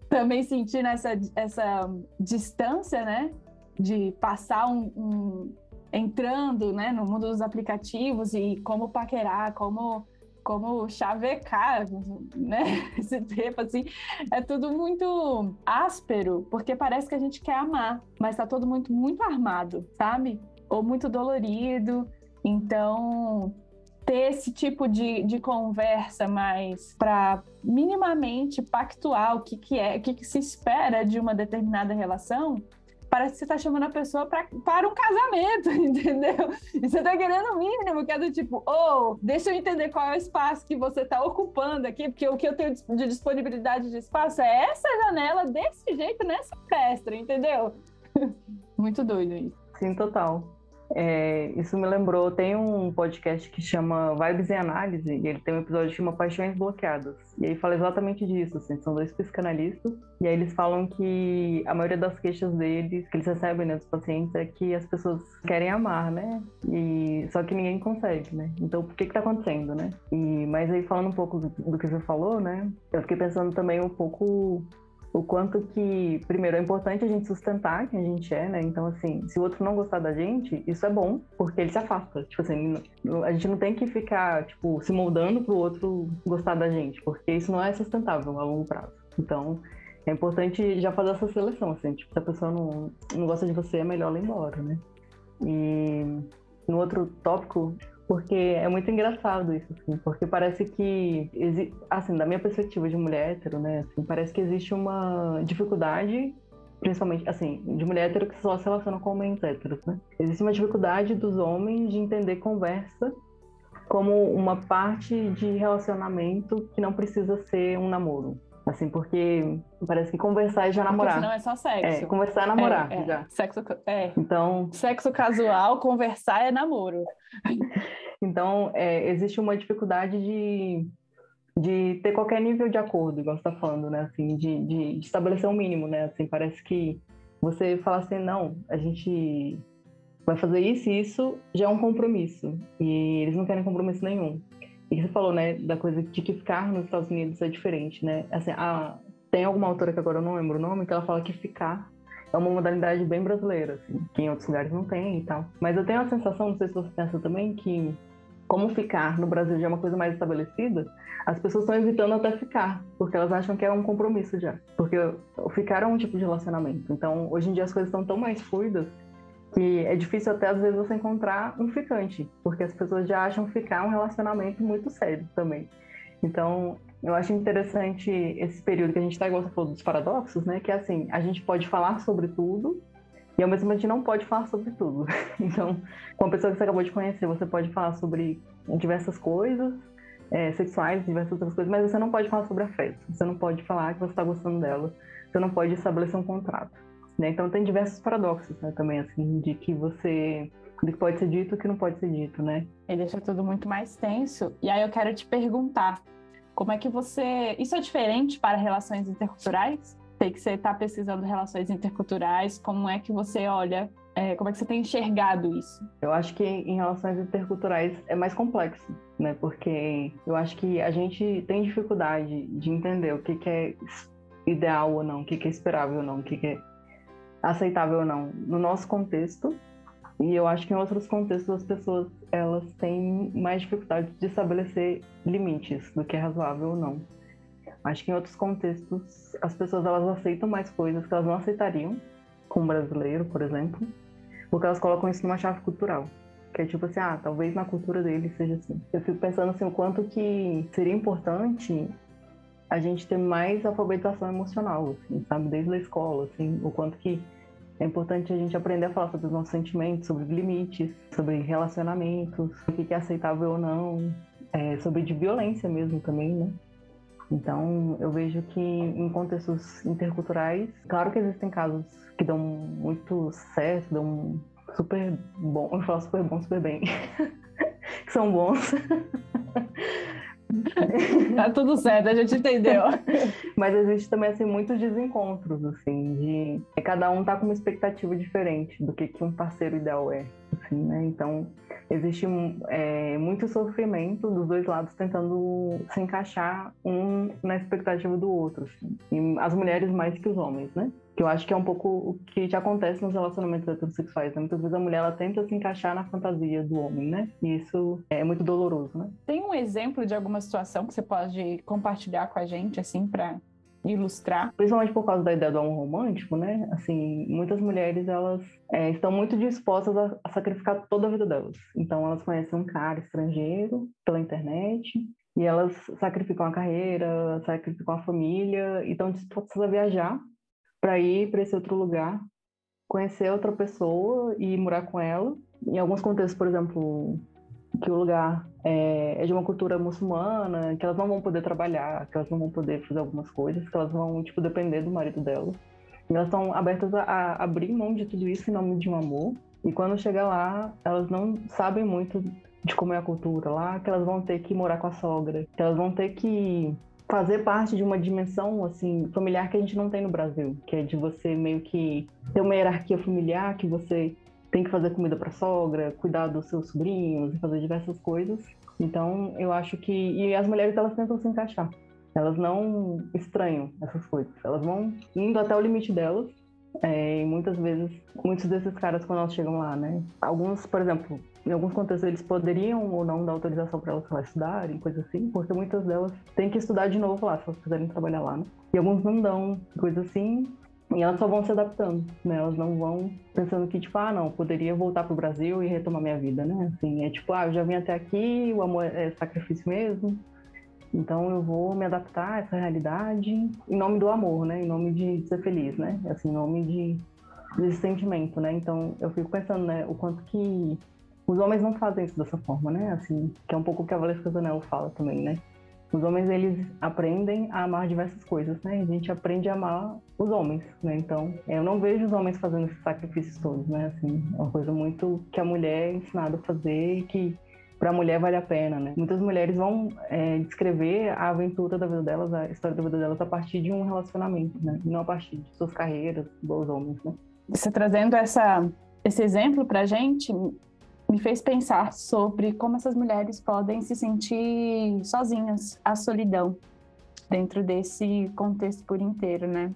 também sentindo essa, essa distância, né? De passar um, um, entrando né, no mundo dos aplicativos e como paquerar, como como chavecar, né? Esse tempo assim, é tudo muito áspero, porque parece que a gente quer amar, mas tá todo muito muito armado, sabe? Ou muito dolorido. Então, ter esse tipo de, de conversa mais para minimamente pactuar o que, que é, o que, que se espera de uma determinada relação, parece que você está chamando a pessoa pra, para um casamento, entendeu? E você está querendo o mínimo, que é do tipo, oh, deixa eu entender qual é o espaço que você está ocupando aqui, porque o que eu tenho de disponibilidade de espaço é essa janela desse jeito nessa festa, entendeu? Muito doido isso. Sim, total. É, isso me lembrou, tem um podcast que chama Vibes em Análise, e ele tem um episódio que chama Paixões Bloqueadas. E aí fala exatamente disso, assim, são dois psicanalistas, e aí eles falam que a maioria das queixas deles, que eles recebem né, dos pacientes, é que as pessoas querem amar, né? E, só que ninguém consegue, né? Então, por que que tá acontecendo, né? E, mas aí falando um pouco do, do que você falou, né? Eu fiquei pensando também um pouco o quanto que, primeiro, é importante a gente sustentar quem a gente é, né? Então, assim, se o outro não gostar da gente, isso é bom, porque ele se afasta. Tipo assim, a gente não tem que ficar, tipo, se moldando pro outro gostar da gente, porque isso não é sustentável a longo prazo. Então, é importante já fazer essa seleção, assim, tipo, se a pessoa não, não gosta de você, é melhor ela ir embora, né? E no outro tópico, porque é muito engraçado isso, assim, porque parece que, assim, da minha perspectiva de mulher hétero, né, assim, parece que existe uma dificuldade, principalmente, assim, de mulher hétero que só se relaciona com homens héteros, né? Existe uma dificuldade dos homens de entender conversa como uma parte de relacionamento que não precisa ser um namoro. Assim, porque parece que conversar é já namorar. Porque senão é só sexo. É, conversar é namorar, é, é. já. Sexo, é. Então... Sexo casual, conversar é namoro. então, é, existe uma dificuldade de, de ter qualquer nível de acordo, igual você está falando, né? Assim, de, de estabelecer um mínimo, né? Assim, parece que você fala assim, não, a gente vai fazer isso e isso já é um compromisso. E eles não querem compromisso nenhum. E você falou, né, da coisa de que ficar nos Estados Unidos é diferente, né? Assim, a, tem alguma autora que agora eu não lembro o nome, que ela fala que ficar é uma modalidade bem brasileira, assim, que em outros lugares não tem e tal. Mas eu tenho a sensação, não sei se você pensa também, que como ficar no Brasil já é uma coisa mais estabelecida, as pessoas estão evitando até ficar, porque elas acham que é um compromisso já. Porque ficar é um tipo de relacionamento. Então, hoje em dia as coisas estão tão mais fluidas que é difícil até às vezes você encontrar um ficante, porque as pessoas já acham ficar um relacionamento muito sério também. Então, eu acho interessante esse período que a gente está igual você falou dos paradoxos, né? Que é assim, a gente pode falar sobre tudo e ao mesmo tempo a gente não pode falar sobre tudo. Então, com a pessoa que você acabou de conhecer, você pode falar sobre diversas coisas, é, sexuais, diversas outras coisas, mas você não pode falar sobre afeto. Você não pode falar que você está gostando dela. Você não pode estabelecer um contrato. Né? Então tem diversos paradoxos né, também, assim, de que você. de que pode ser dito e que não pode ser dito, né? E deixa tudo muito mais tenso. E aí eu quero te perguntar, como é que você. Isso é diferente para relações interculturais? Tem que você está pesquisando relações interculturais, como é que você olha é, como é que você tem enxergado isso? Eu acho que em relações interculturais é mais complexo, né? Porque eu acho que a gente tem dificuldade de entender o que, que é ideal ou não, o que, que é esperável ou não, o que, que é aceitável ou não no nosso contexto. E eu acho que em outros contextos as pessoas elas têm mais dificuldade de estabelecer limites do que é razoável ou não. Acho que em outros contextos as pessoas elas aceitam mais coisas que elas não aceitariam, com um brasileiro, por exemplo, porque elas colocam isso numa chave cultural. Que é tipo assim, ah, talvez na cultura dele seja assim. Eu fico pensando assim, o quanto que seria importante a gente ter mais alfabetização emocional, assim, sabe? Desde a escola, assim, o quanto que é importante a gente aprender a falar sobre os nossos sentimentos, sobre limites, sobre relacionamentos, o que é aceitável ou não, é, sobre de violência mesmo também, né? Então, eu vejo que em contextos interculturais, claro que existem casos que dão muito certo, dão super bom, eu falo super bom, super bem, que são bons. tá tudo certo, a gente entendeu. Mas existe também assim muitos desencontros assim de cada um tá com uma expectativa diferente do que, que um parceiro ideal é, assim, né? Então existe é, muito sofrimento dos dois lados tentando se encaixar um na expectativa do outro, assim. e as mulheres mais que os homens, né? Que eu acho que é um pouco o que já acontece nos relacionamentos heterossexuais. Né? Muitas vezes a mulher ela tenta se encaixar na fantasia do homem, né? E isso é muito doloroso, né? Tem um exemplo de alguma situação que você pode compartilhar com a gente, assim, para ilustrar? Principalmente por causa da ideia do amor romântico, né? Assim, muitas mulheres elas é, estão muito dispostas a, a, sacrificar toda a vida delas. Então elas conhecem um cara estrangeiro pela internet e elas sacrificam a carreira, sacrificam a família e estão dispostas a viajar para ir para esse outro lugar, conhecer outra pessoa e morar com ela. Em alguns contextos, por exemplo, que o lugar é, é, de uma cultura muçulmana, que elas não vão poder trabalhar, que elas não vão poder fazer algumas coisas, que elas vão tipo depender do marido dela. E elas estão abertas a, a abrir mão de tudo isso em nome de um amor. E quando chega lá, elas não sabem muito de como é a cultura lá, que elas vão ter que morar com a sogra, que elas vão ter que fazer parte de uma dimensão assim familiar que a gente não tem no Brasil, que é de você meio que ter uma hierarquia familiar, que você tem que fazer comida para sogra, cuidar dos seus sobrinhos, fazer diversas coisas. Então, eu acho que e as mulheres elas tentam se encaixar. Elas não estranham essas coisas. Elas vão indo até o limite delas. É, e muitas vezes, muitos desses caras, quando elas chegam lá, né? Alguns, por exemplo, em alguns contextos eles poderiam ou não dar autorização para elas lá estudarem, coisa assim, porque muitas delas têm que estudar de novo lá, se elas quiserem trabalhar lá, né? E alguns não dão, coisa assim, e elas só vão se adaptando, né? Elas não vão pensando que, tipo, ah, não, poderia voltar pro Brasil e retomar minha vida, né? Assim, é tipo, ah, eu já vim até aqui, o amor é sacrifício mesmo, então eu vou me adaptar a essa realidade em nome do amor, né? Em nome de ser feliz, né? Assim, em nome de desse sentimento, né? Então eu fico pensando, né, o quanto que os homens não fazem isso dessa forma, né? Assim, que é um pouco o que a Valesca Zanello fala também, né? Os homens, eles aprendem a amar diversas coisas, né? A gente aprende a amar os homens, né? Então, eu não vejo os homens fazendo esses sacrifícios todos, né? Assim, é uma coisa muito que a mulher é ensinada a fazer e que para a mulher vale a pena, né? Muitas mulheres vão é, descrever a aventura da vida delas, a história da vida delas a partir de um relacionamento, né? Não a partir de suas carreiras, dos homens, né? Você trazendo essa, esse exemplo para gente, me fez pensar sobre como essas mulheres podem se sentir sozinhas, a solidão, dentro desse contexto por inteiro, né?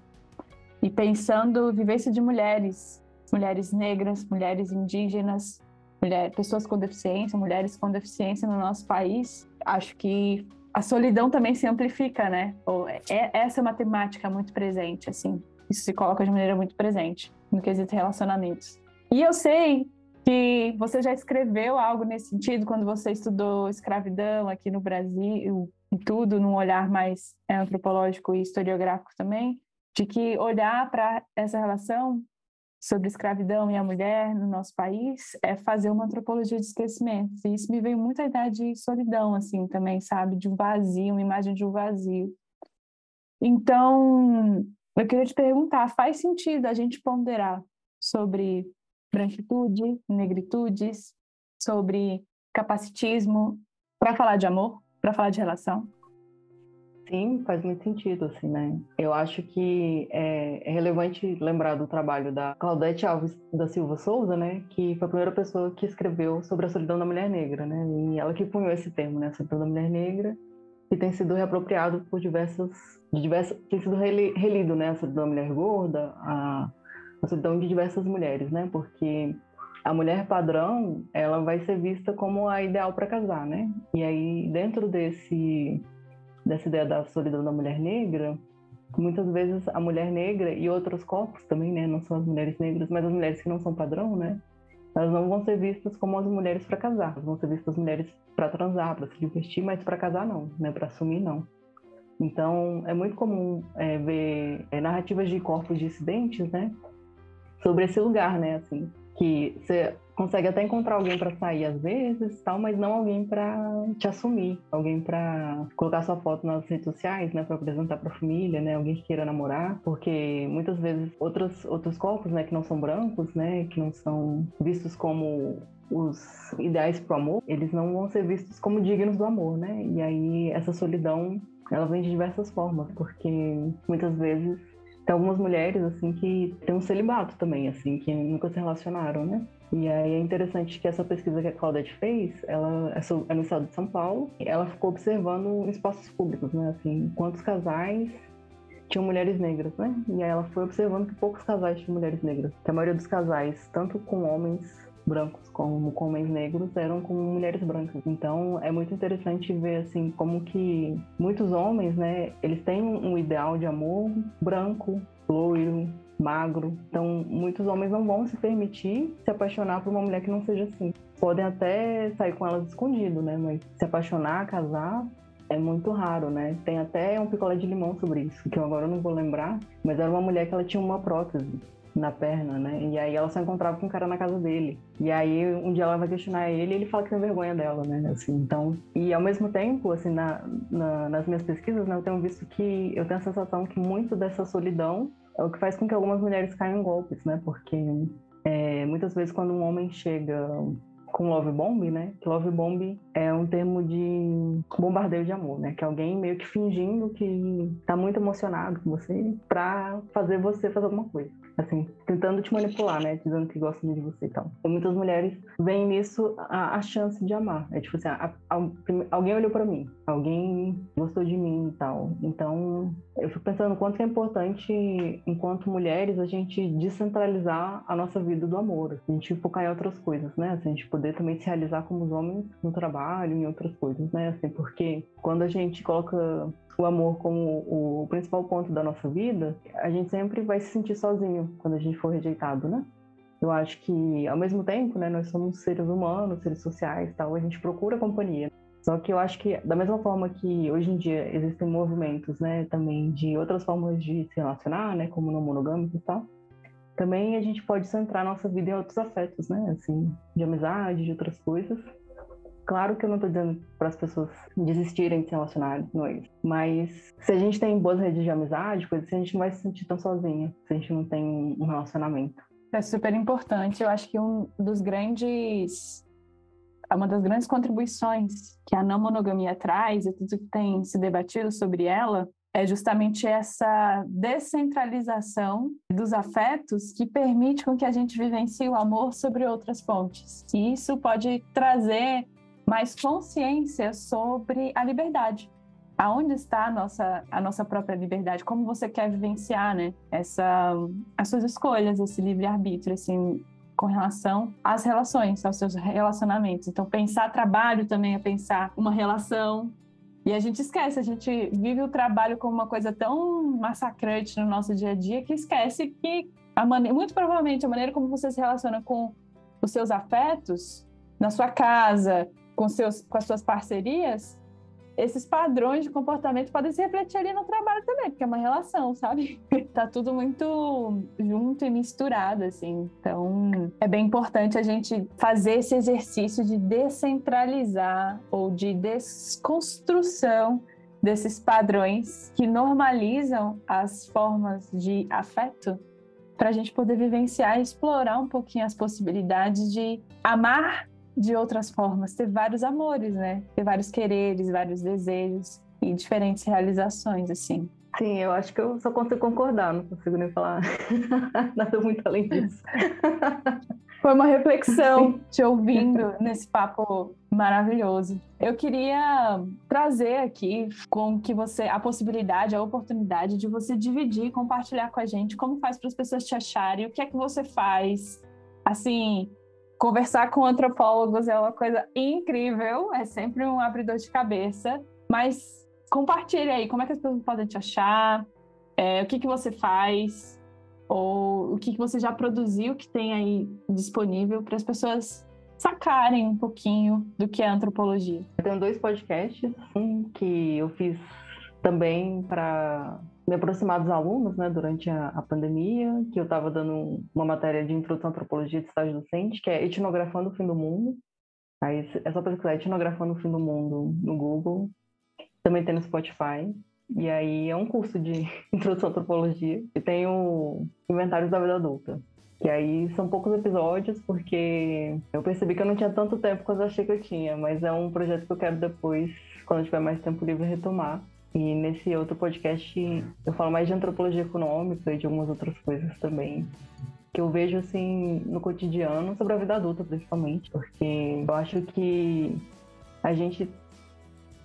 E pensando vivência de mulheres, mulheres negras, mulheres indígenas, mulher, pessoas com deficiência, mulheres com deficiência no nosso país, acho que a solidão também se amplifica, né? Ou é, essa é uma temática muito presente, assim. Isso se coloca de maneira muito presente no quesito relacionamentos. E eu sei que você já escreveu algo nesse sentido quando você estudou escravidão aqui no Brasil e tudo, num olhar mais é, antropológico e historiográfico também, de que olhar para essa relação sobre escravidão e a mulher no nosso país é fazer uma antropologia de esquecimento. E isso me veio muito a ideia de solidão, assim, também, sabe? De um vazio, uma imagem de um vazio. Então, eu queria te perguntar, faz sentido a gente ponderar sobre branquitude, negritudes, sobre capacitismo, para falar de amor, para falar de relação? Sim, faz muito sentido, assim, né? Eu acho que é, é, relevante lembrar do trabalho da Claudete Alves da Silva Souza, né? Que foi a primeira pessoa que escreveu sobre a solidão da mulher negra, né? E ela que punhou esse termo, né? A solidão da mulher negra, que tem sido reapropriado por diversas, diversas tem sido relido, né? A solidão da mulher gorda, a a solidão de diversas mulheres, né? Porque a mulher padrão, ela vai ser vista como a ideal para casar, né? E aí, dentro desse dessa ideia da solidão da mulher negra, muitas vezes a mulher negra e outros corpos também, né? Não são as mulheres negras, mas as mulheres que não são padrão, né? Elas não vão ser vistas como as mulheres para casar. Elas vão ser vistas as mulheres para transar, para se divertir, mas para casar não, né? Para assumir não. Então, é muito comum é, ver é, narrativas de corpos dissidentes, né? sobre esse lugar, né? Assim, que você consegue até encontrar alguém para sair às vezes, tal, mas não alguém para te assumir, alguém para colocar sua foto nas redes sociais, né, para apresentar para a família, né, alguém que queira namorar, porque muitas vezes outros outros corpos, né, que não são brancos, né, que não são vistos como os ideais para o amor, eles não vão ser vistos como dignos do amor, né? E aí essa solidão, ela vem de diversas formas, porque muitas vezes tem algumas mulheres, assim, que tem um celibato também, assim, que nunca se relacionaram, né? E aí é interessante que essa pesquisa que a Claudete fez, ela é, é no estado de São Paulo, ela ficou observando espaços públicos, né? Assim, quantos casais tinham mulheres negras, né? E aí ela foi observando que poucos casais tinham mulheres negras. Que a maioria dos casais, tanto com homens brancos como com homens negros eram com mulheres brancas. Então é muito interessante ver assim como que muitos homens, né, eles têm um ideal de amor branco, loiro, magro. Então muitos homens não vão se permitir se apaixonar por uma mulher que não seja assim. Podem até sair com elas escondido, né, mas se apaixonar, casar, é muito raro, né? Tem até um picolé de limão sobre isso, que eu agora não vou lembrar, mas era uma mulher que ela tinha uma prótese na perna, né? E aí ela só encontrava com um cara na casa dele. E aí um dia ela vai questionar ele e ele fala que tem vergonha dela, né? Assim, então, e ao mesmo tempo, assim, na, na, nas minhas pesquisas, né, eu tenho visto que eu tenho a sensação que muito dessa solidão é o que faz com que algumas mulheres caiam em golpes, né? Porque é, muitas vezes quando um homem chega com love bomb, né? Que love bomb é um termo de bombardeio de amor, né? Que é alguém meio que fingindo que tá muito emocionado com você pra fazer você fazer alguma coisa assim, tentando te manipular, né? Dizendo que gosta de você e tal. E muitas mulheres veem nisso a, a chance de amar. É tipo assim, a, a, alguém olhou para mim, alguém gostou de mim e tal. Então, eu fico pensando quanto é importante, enquanto mulheres, a gente descentralizar a nossa vida do amor. A gente focar em outras coisas, né? A gente poder também se realizar como os homens no trabalho, em outras coisas, né? Assim, porque quando a gente coloca o amor como o principal ponto da nossa vida, a gente sempre vai se sentir sozinho quando a gente for rejeitado, né? Eu acho que, ao mesmo tempo, né, nós somos seres humanos, seres sociais, tal, a gente procura companhia. Só que eu acho que, da mesma forma que hoje em dia existem movimentos, né, também de outras formas de se relacionar, né, como no monogâmico e tal, também a gente pode centrar nossa vida em outros afetos, né, assim, de amizade, de outras coisas, Claro que eu não estou dizendo para as pessoas desistirem de se relacionar, não é isso. Mas se a gente tem boas redes de amizade, coisa assim, a gente não vai se sentir tão sozinha se a gente não tem um relacionamento. É super importante. Eu acho que um dos grandes uma das grandes contribuições que a não monogamia traz e tudo que tem se debatido sobre ela é justamente essa descentralização dos afetos que permite com que a gente vivencie o amor sobre outras fontes. E isso pode trazer mais consciência sobre a liberdade. Aonde está a nossa, a nossa própria liberdade? Como você quer vivenciar, né? Essa, as suas escolhas, esse livre-arbítrio, assim, com relação às relações, aos seus relacionamentos. Então, pensar trabalho também é pensar uma relação. E a gente esquece, a gente vive o trabalho como uma coisa tão massacrante no nosso dia a dia que esquece que a maneira, muito provavelmente a maneira como você se relaciona com os seus afetos na sua casa, com, seus, com as suas parcerias, esses padrões de comportamento podem se refletir ali no trabalho também, porque é uma relação, sabe? tá tudo muito junto e misturado, assim. Então, é bem importante a gente fazer esse exercício de descentralizar ou de desconstrução desses padrões que normalizam as formas de afeto para a gente poder vivenciar e explorar um pouquinho as possibilidades de amar de outras formas, ter vários amores, né? Ter vários quereres, vários desejos e diferentes realizações, assim. Sim, eu acho que eu só consigo concordar, não consigo nem falar nada muito além disso. Foi uma reflexão te ouvindo nesse papo maravilhoso. Eu queria trazer aqui com que você a possibilidade, a oportunidade de você dividir, compartilhar com a gente como faz para as pessoas te acharem, o que é que você faz, assim, Conversar com antropólogos é uma coisa incrível, é sempre um abridor de cabeça. Mas compartilhe aí, como é que as pessoas podem te achar, é, o que, que você faz, ou o que, que você já produziu que tem aí disponível para as pessoas sacarem um pouquinho do que é antropologia. Eu tenho dois podcasts, um que eu fiz também para me aproximar dos alunos, né, durante a, a pandemia, que eu estava dando uma matéria de introdução à antropologia de estágio docente, que é etnografando o fim do mundo. Aí é só pesquisar etnografando o fim do mundo no Google. Também tem no Spotify. E aí é um curso de introdução à antropologia. E tem o Inventários da Vida Adulta. Que aí são poucos episódios, porque eu percebi que eu não tinha tanto tempo quanto eu achei que eu tinha. Mas é um projeto que eu quero depois, quando eu tiver mais tempo livre, retomar. E nesse outro podcast eu falo mais de antropologia econômica e de algumas outras coisas também que eu vejo assim no cotidiano sobre a vida adulta principalmente, porque eu acho que a gente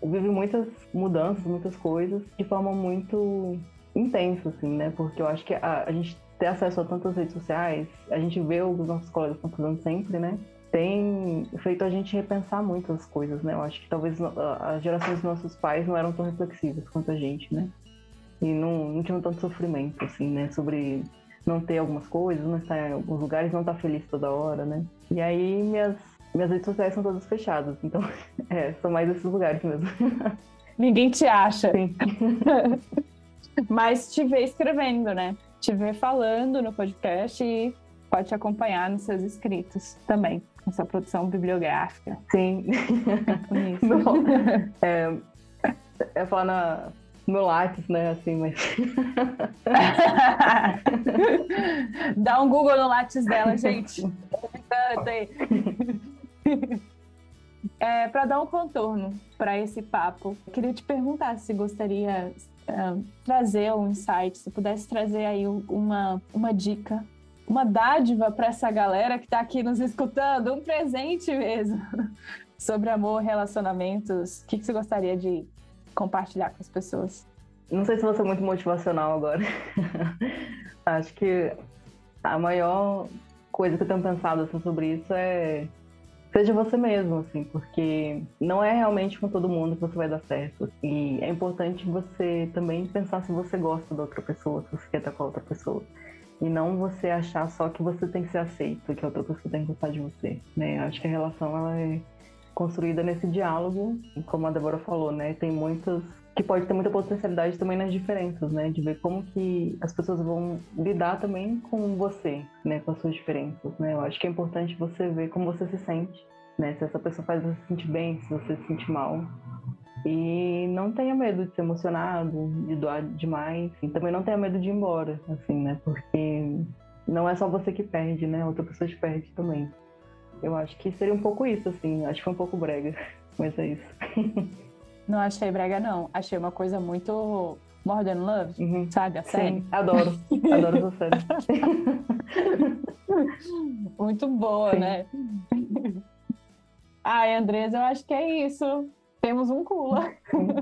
vive muitas mudanças, muitas coisas de forma muito intensa assim, né? Porque eu acho que a, a gente ter acesso a tantas redes sociais, a gente vê os nossos colegas estão fazendo sempre, né? Tem feito a gente repensar muitas coisas, né? Eu acho que talvez as gerações dos nossos pais não eram tão reflexivas quanto a gente, né? E não, não tinham tanto sofrimento, assim, né? Sobre não ter algumas coisas, não estar em alguns lugares, não estar feliz toda hora, né? E aí minhas, minhas redes sociais são todas fechadas, então, é, são mais esses lugares mesmo. Ninguém te acha. Sim. Mas te vê escrevendo, né? Te vê falando no podcast e pode te acompanhar nos seus escritos também essa produção bibliográfica. Sim. Bom, é, eu falar na, no Lattes, né? Assim, mas. Dá um Google no Lattes dela, gente. É, para dar um contorno para esse papo, queria te perguntar se gostaria uh, trazer um insight, se pudesse trazer aí uma, uma dica, uma dádiva para essa galera que está aqui nos escutando, um presente mesmo, sobre amor, relacionamentos. O que, que você gostaria de compartilhar com as pessoas? Não sei se vou ser muito motivacional agora. Acho que a maior coisa que eu tenho pensado assim, sobre isso é seja você mesmo, assim, porque não é realmente com todo mundo que você vai dar certo. E é importante você também pensar se você gosta da outra pessoa, se você quer estar com a outra pessoa. E não você achar só que você tem que ser aceito, que a outra pessoa tem que gostar de você, né? Acho que a relação, ela é construída nesse diálogo, e como a Débora falou, né? Tem muitas que pode ter muita potencialidade também nas diferenças, né? De ver como que as pessoas vão lidar também com você, né? Com as suas diferenças, né? Eu acho que é importante você ver como você se sente, né? Se essa pessoa faz você se sentir bem, se você se sentir mal. E não tenha medo de ser emocionado, de doar demais. E também não tenha medo de ir embora, assim, né? Porque não é só você que perde, né? Outra pessoa te perde também. Eu acho que seria um pouco isso, assim. Acho que foi um pouco brega, mas é isso. Não achei brega, não. Achei uma coisa muito More Than Love, uhum. sabe? A série. Sim, adoro. Adoro essa série. muito boa, Sim. né? Ai, Andresa, eu acho que é isso. Temos um Cula.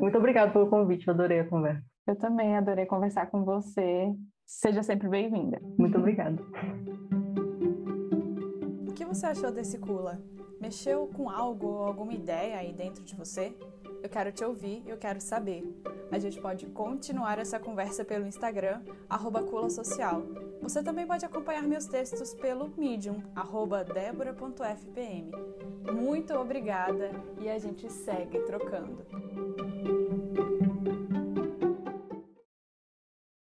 Muito obrigada pelo convite, eu adorei a conversa. Eu também adorei conversar com você. Seja sempre bem-vinda. Muito obrigada. O que você achou desse Cula? Mexeu com algo ou alguma ideia aí dentro de você? Eu quero te ouvir eu quero saber. A gente pode continuar essa conversa pelo Instagram, arroba Cula Social. Você também pode acompanhar meus textos pelo Medium, arroba debora.fpm. Muito obrigada e a gente segue trocando.